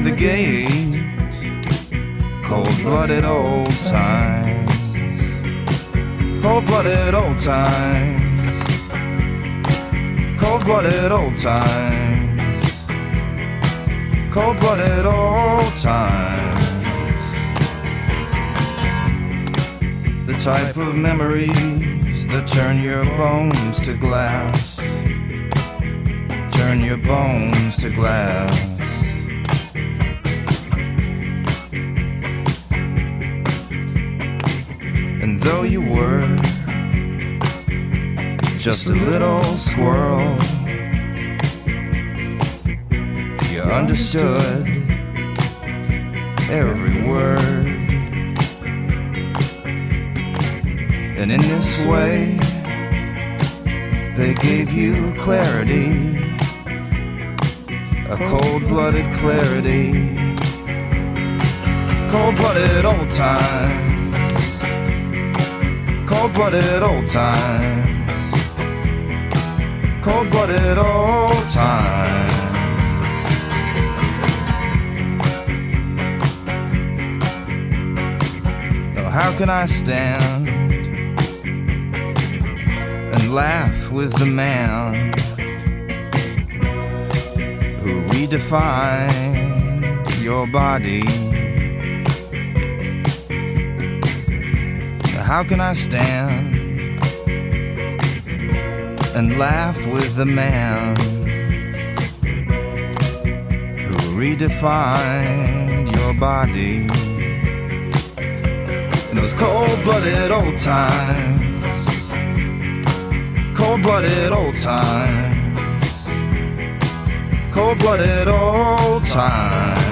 the gate. Cold blooded old times. Cold blooded old times. Cold blooded old times cold blooded old times. The type of memories that turn your bones to glass. Turn your bones to glass. Though you were just a little squirrel. You understood every word. And in this way, they gave you clarity, a cold blooded clarity, cold blooded old times, cold blooded old times, cold blooded old times. how can I stand and laugh with the man who redefined your body? How can I stand and laugh with the man who redefined your body? in those cold-blooded old times. Cold-blooded old times. Cold-blooded old times.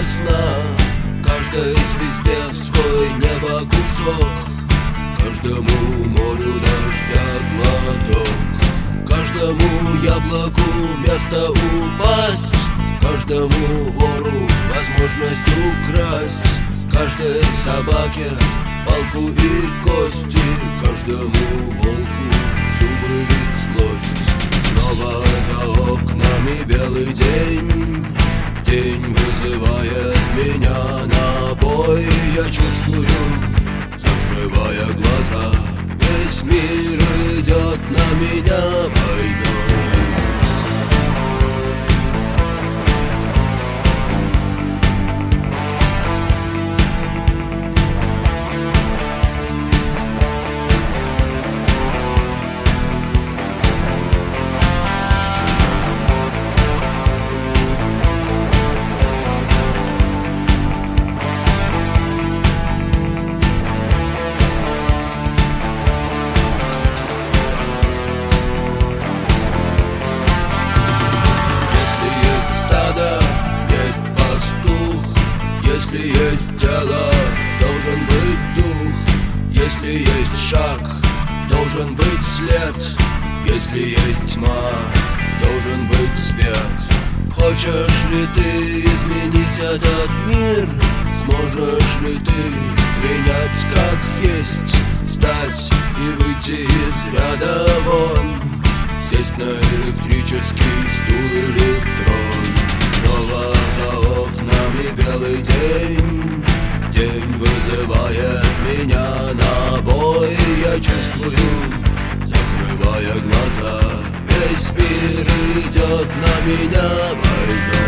ясна Каждой звезде свой небо кусок Каждому морю дождя глоток. Каждому яблоку место упасть. Каждому вору возможность украсть. Каждой собаке палку и кости. Каждому волку зубы и злость. Снова за окнами белый день. День вызывает меня на бой. Я чувствую, закрывая глаза. Весь мир идет на меня войной ряда вон Сесть на электрический стул или трон. Снова за окнами белый день. День вызывает меня на бой. Я чувствую, закрывая глаза. Весь мир идет на меня войной